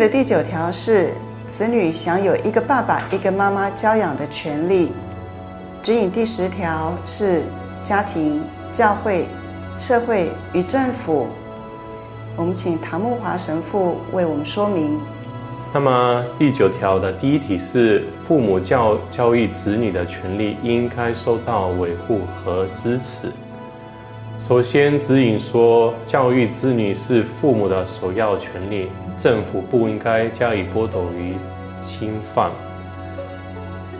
的第九条是子女享有一个爸爸、一个妈妈教养的权利。指引第十条是家庭、教会、社会与政府。我们请唐木华神父为我们说明。那么第九条的第一题是父母教教育子女的权利应该受到维护和支持。首先，指引说教育子女是父母的首要权利，政府不应该加以剥夺与侵犯。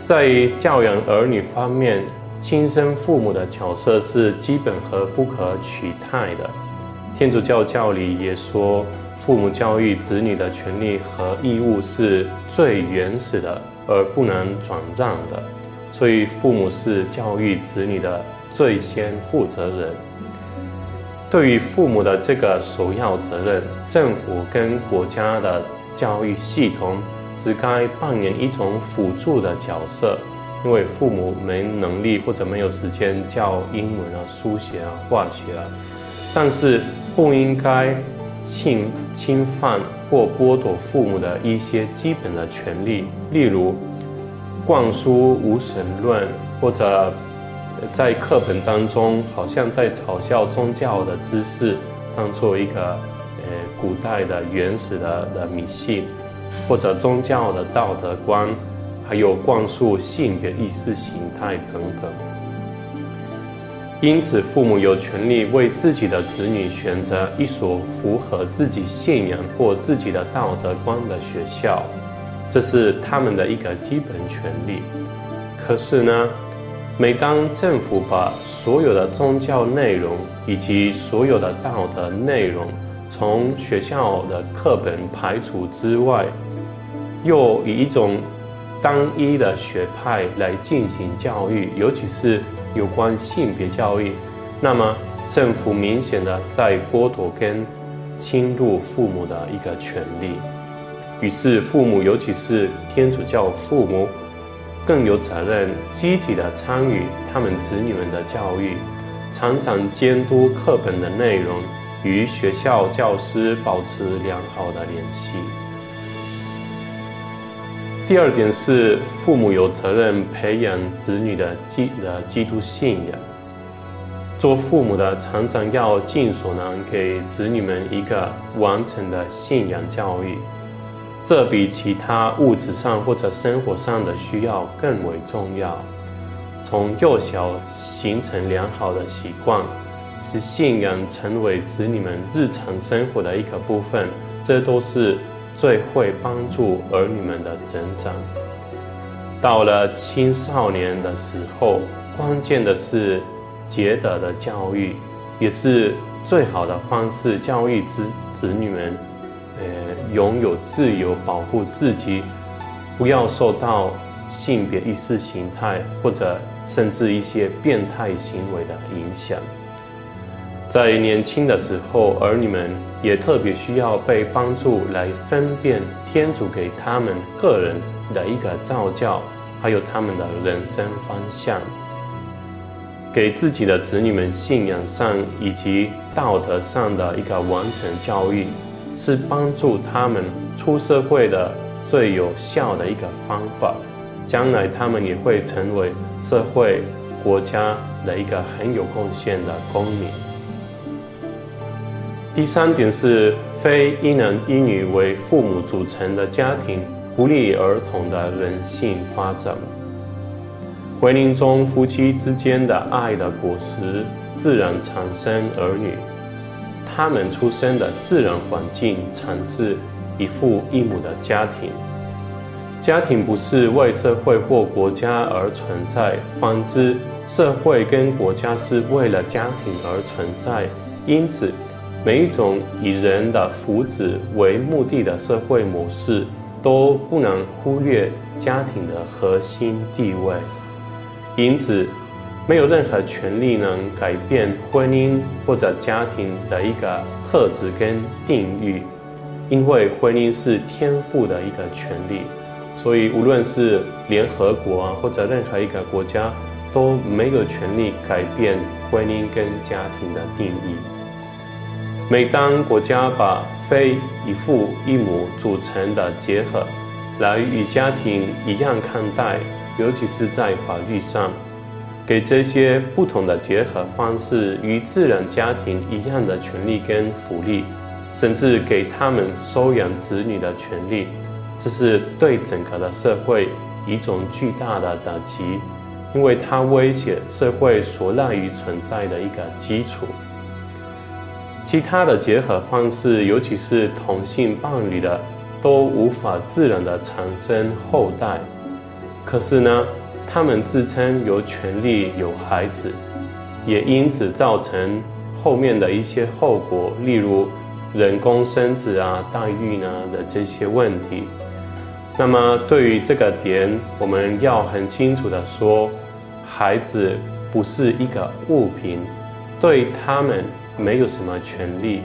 在教养儿女方面，亲生父母的角色是基本和不可取代的。天主教教理也说。父母教育子女的权利和义务是最原始的，而不能转让的，所以父母是教育子女的最先负责人。对于父母的这个首要责任，政府跟国家的教育系统只该扮演一种辅助的角色，因为父母没能力或者没有时间教英文啊、书写啊、化学啊，但是不应该。侵侵犯或剥夺父母的一些基本的权利，例如灌输无神论，或者在课本当中好像在嘲笑宗教的知识，当做一个呃古代的原始的的迷信，或者宗教的道德观，还有灌输性别意识形态等等。因此，父母有权利为自己的子女选择一所符合自己信仰或自己的道德观的学校，这是他们的一个基本权利。可是呢，每当政府把所有的宗教内容以及所有的道德内容从学校的课本排除之外，又以一种单一的学派来进行教育，尤其是。有关性别教育，那么政府明显的在剥夺跟侵入父母的一个权利。于是父母，尤其是天主教父母，更有责任积极的参与他们子女们的教育，常常监督课本的内容，与学校教师保持良好的联系。第二点是，父母有责任培养子女的基的基督信仰。做父母的常常要尽所能给子女们一个完整的信仰教育，这比其他物质上或者生活上的需要更为重要。从幼小形成良好的习惯，使信仰成为子女们日常生活的一个部分，这都是。最会帮助儿女们的成长。到了青少年的时候，关键的是洁德的教育，也是最好的方式教育子子女们，呃，拥有自由，保护自己，不要受到性别意识形态或者甚至一些变态行为的影响。在年轻的时候，儿女们也特别需要被帮助来分辨天主给他们个人的一个造教，还有他们的人生方向。给自己的子女们信仰上以及道德上的一个完整教育，是帮助他们出社会的最有效的一个方法。将来他们也会成为社会、国家的一个很有贡献的公民。第三点是，非一男一女为父母组成的家庭，不利于儿童的人性发展。婚姻中夫妻之间的爱的果实，自然产生儿女。他们出生的自然环境，才是一父一母的家庭。家庭不是为社会或国家而存在，反之，社会跟国家是为了家庭而存在。因此，每一种以人的福祉为目的的社会模式，都不能忽略家庭的核心地位。因此，没有任何权利能改变婚姻或者家庭的一个特质跟定义，因为婚姻是天赋的一个权利。所以，无论是联合国啊，或者任何一个国家，都没有权利改变婚姻跟家庭的定义。每当国家把非一父一母组成的结合来与家庭一样看待，尤其是在法律上，给这些不同的结合方式与自然家庭一样的权利跟福利，甚至给他们收养子女的权利，这是对整个的社会一种巨大的打击。因为它威胁社会所赖以存在的一个基础。其他的结合方式，尤其是同性伴侣的，都无法自然的产生后代。可是呢，他们自称有权利有孩子，也因此造成后面的一些后果，例如人工生子啊、代孕呢的这些问题。那么对于这个点，我们要很清楚的说。孩子不是一个物品，对他们没有什么权利，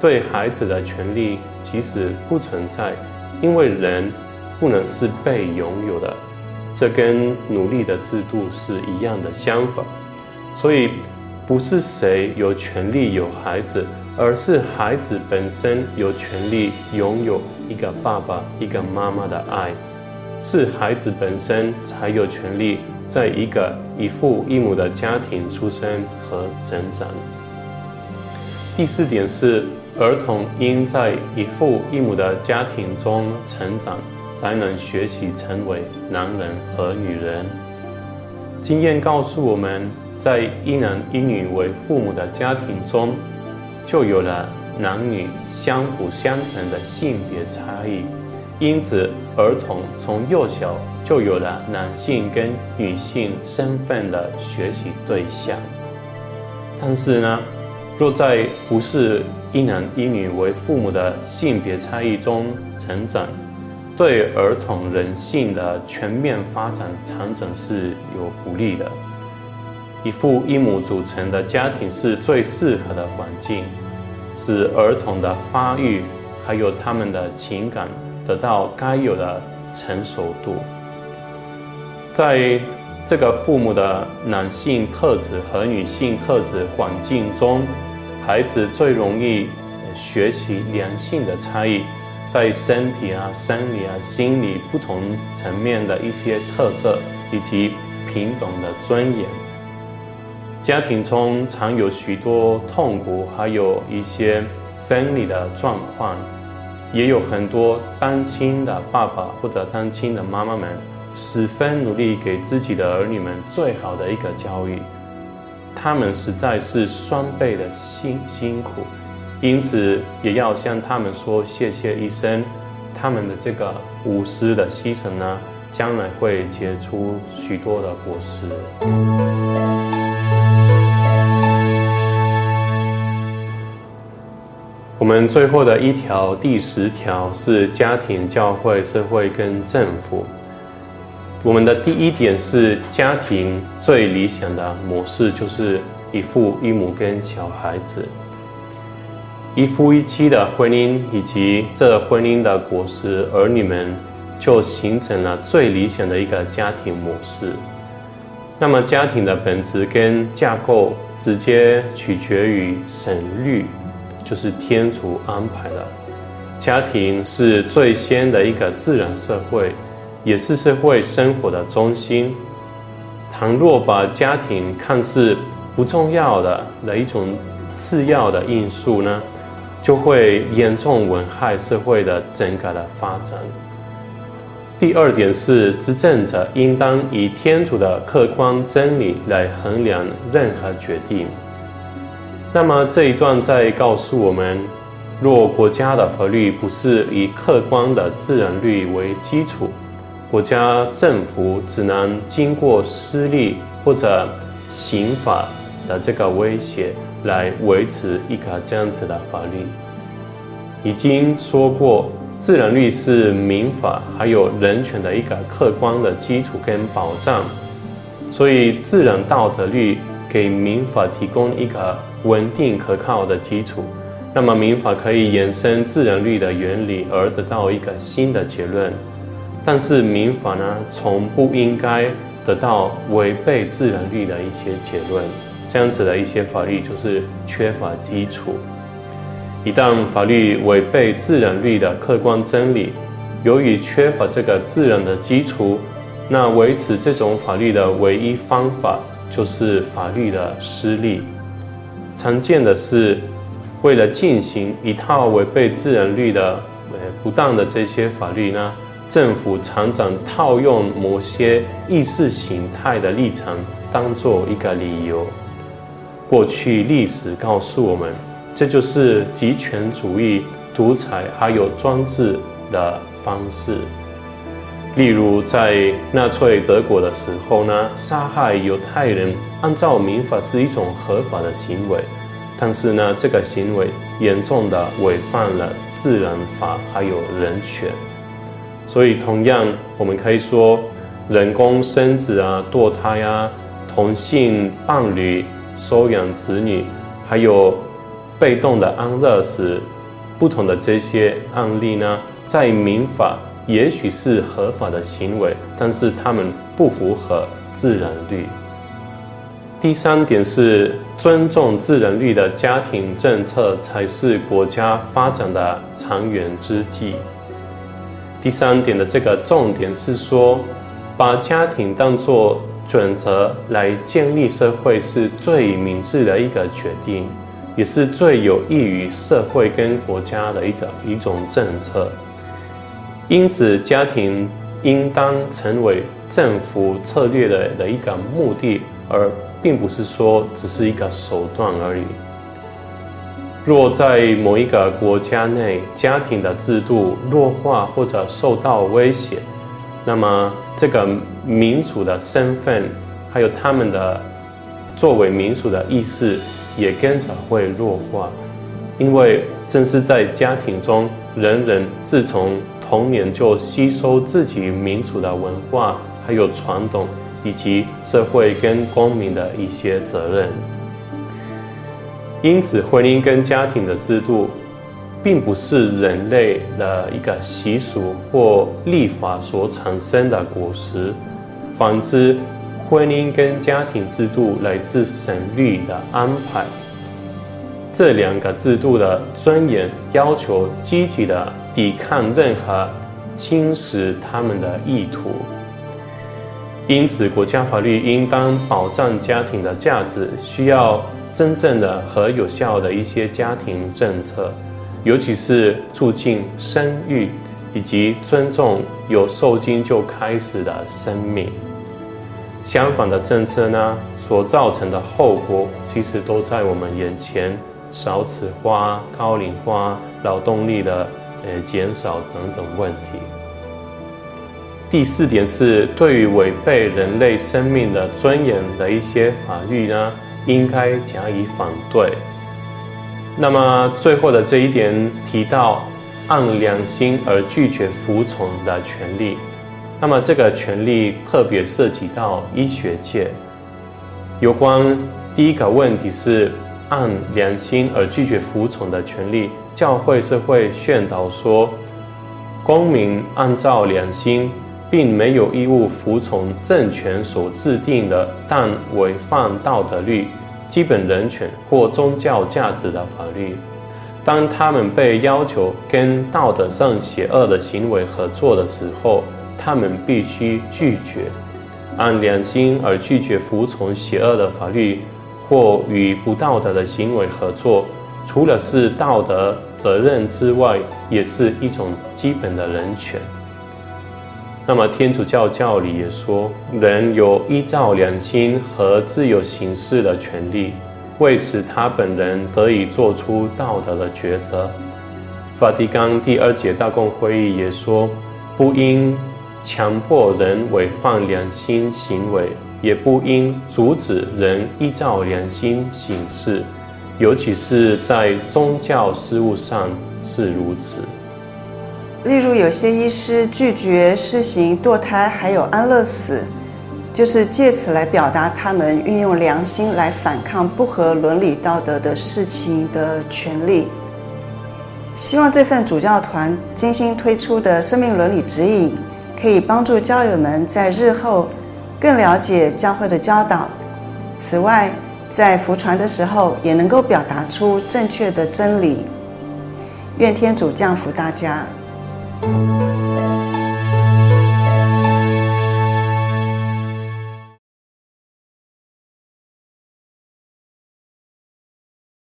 对孩子的权利其实不存在，因为人不能是被拥有的，这跟奴隶的制度是一样的相反。所以不是谁有权利有孩子，而是孩子本身有权利拥有一个爸爸、一个妈妈的爱，是孩子本身才有权利。在一个一父一母的家庭出生和成长。第四点是，儿童应在一父一母的家庭中成长，才能学习成为男人和女人。经验告诉我们，在一男一女为父母的家庭中，就有了男女相辅相成的性别差异。因此，儿童从幼小就有了男性跟女性身份的学习对象。但是呢，若在不是一男一女为父母的性别差异中成长，对儿童人性的全面发展常常是有不利的。一父一母组成的家庭是最适合的环境，使儿童的发育还有他们的情感。得到该有的成熟度，在这个父母的男性特质和女性特质环境中，孩子最容易学习两性的差异，在身体啊、生理啊、心理不同层面的一些特色，以及平等的尊严。家庭中常有许多痛苦，还有一些分离的状况。也有很多单亲的爸爸或者单亲的妈妈们，十分努力给自己的儿女们最好的一个教育，他们实在是双倍的辛辛苦，因此也要向他们说谢谢一声，他们的这个无私的牺牲呢，将来会结出许多的果实。我们最后的一条，第十条是家庭、教会、社会跟政府。我们的第一点是家庭最理想的模式，就是一父一母跟小孩子，一夫一妻的婚姻，以及这婚姻的果实，儿女们就形成了最理想的一个家庭模式。那么，家庭的本质跟架构直接取决于神律。就是天主安排的，家庭是最先的一个自然社会，也是社会生活的中心。倘若把家庭看似不重要的的一种次要的因素呢，就会严重危害社会的整个的发展。第二点是，执政者应当以天主的客观真理来衡量任何决定。那么这一段在告诉我们，若国家的法律不是以客观的自然律为基础，国家政府只能经过私利或者刑法的这个威胁来维持一个这样子的法律。已经说过，自然律是民法还有人权的一个客观的基础跟保障，所以自然道德律给民法提供一个。稳定可靠的基础，那么民法可以延伸自然律的原理而得到一个新的结论。但是民法呢，从不应该得到违背自然律的一些结论。这样子的一些法律就是缺乏基础。一旦法律违背自然律的客观真理，由于缺乏这个自然的基础，那维持这种法律的唯一方法就是法律的失利。常见的是，为了进行一套违背自然律的呃不当的这些法律呢，政府常常套用某些意识形态的立场当做一个理由。过去历史告诉我们，这就是极权主义、独裁还有专制的方式。例如，在纳粹德国的时候呢，杀害犹太人按照民法是一种合法的行为，但是呢，这个行为严重的违反了自然法还有人权。所以，同样，我们可以说，人工生殖啊、堕胎啊、同性伴侣、收养子女，还有被动的安乐死，不同的这些案例呢，在民法也许是合法的行为，但是他们不符合自然律。第三点是尊重自然律的家庭政策才是国家发展的长远之计。第三点的这个重点是说，把家庭当作准则来建立社会是最明智的一个决定，也是最有益于社会跟国家的一种一种政策。因此，家庭应当成为政府策略的的一个目的，而并不是说只是一个手段而已。若在某一个国家内，家庭的制度弱化或者受到威胁，那么这个民族的身份，还有他们的作为民族的意识，也跟着会弱化。因为正是在家庭中，人人自从童年就吸收自己民族的文化，还有传统，以及社会跟公民的一些责任。因此，婚姻跟家庭的制度，并不是人类的一个习俗或立法所产生的果实。反之，婚姻跟家庭制度来自神律的安排。这两个制度的尊严要求积极的抵抗任何侵蚀他们的意图。因此，国家法律应当保障家庭的价值，需要。真正的和有效的一些家庭政策，尤其是促进生育以及尊重有受精就开始的生命。相反的政策呢，所造成的后果其实都在我们眼前：少子化、高龄化、劳动力的呃减少等等问题。第四点是对于违背人类生命的尊严的一些法律呢，应该加以反对。那么最后的这一点提到按良心而拒绝服从的权利，那么这个权利特别涉及到医学界。有关第一个问题是按良心而拒绝服从的权利，教会是会宣导说，公民按照良心。并没有义务服从政权所制定的但违反道德律、基本人权或宗教价值的法律。当他们被要求跟道德上邪恶的行为合作的时候，他们必须拒绝。按良心而拒绝服从邪恶的法律或与不道德的行为合作，除了是道德责任之外，也是一种基本的人权。那么天主教教理也说，人有依照良心和自由行事的权利，为使他本人得以做出道德的抉择。梵蒂冈第二届大公会议也说，不应强迫人违反良心行为，也不应阻止人依照良心行事，尤其是在宗教事务上是如此。例如，有些医师拒绝施行堕胎，还有安乐死，就是借此来表达他们运用良心来反抗不合伦理道德的事情的权利。希望这份主教团精心推出的生命伦理指引，可以帮助教友们在日后更了解教会的教导。此外，在服传的时候，也能够表达出正确的真理。愿天主降福大家。Thank you.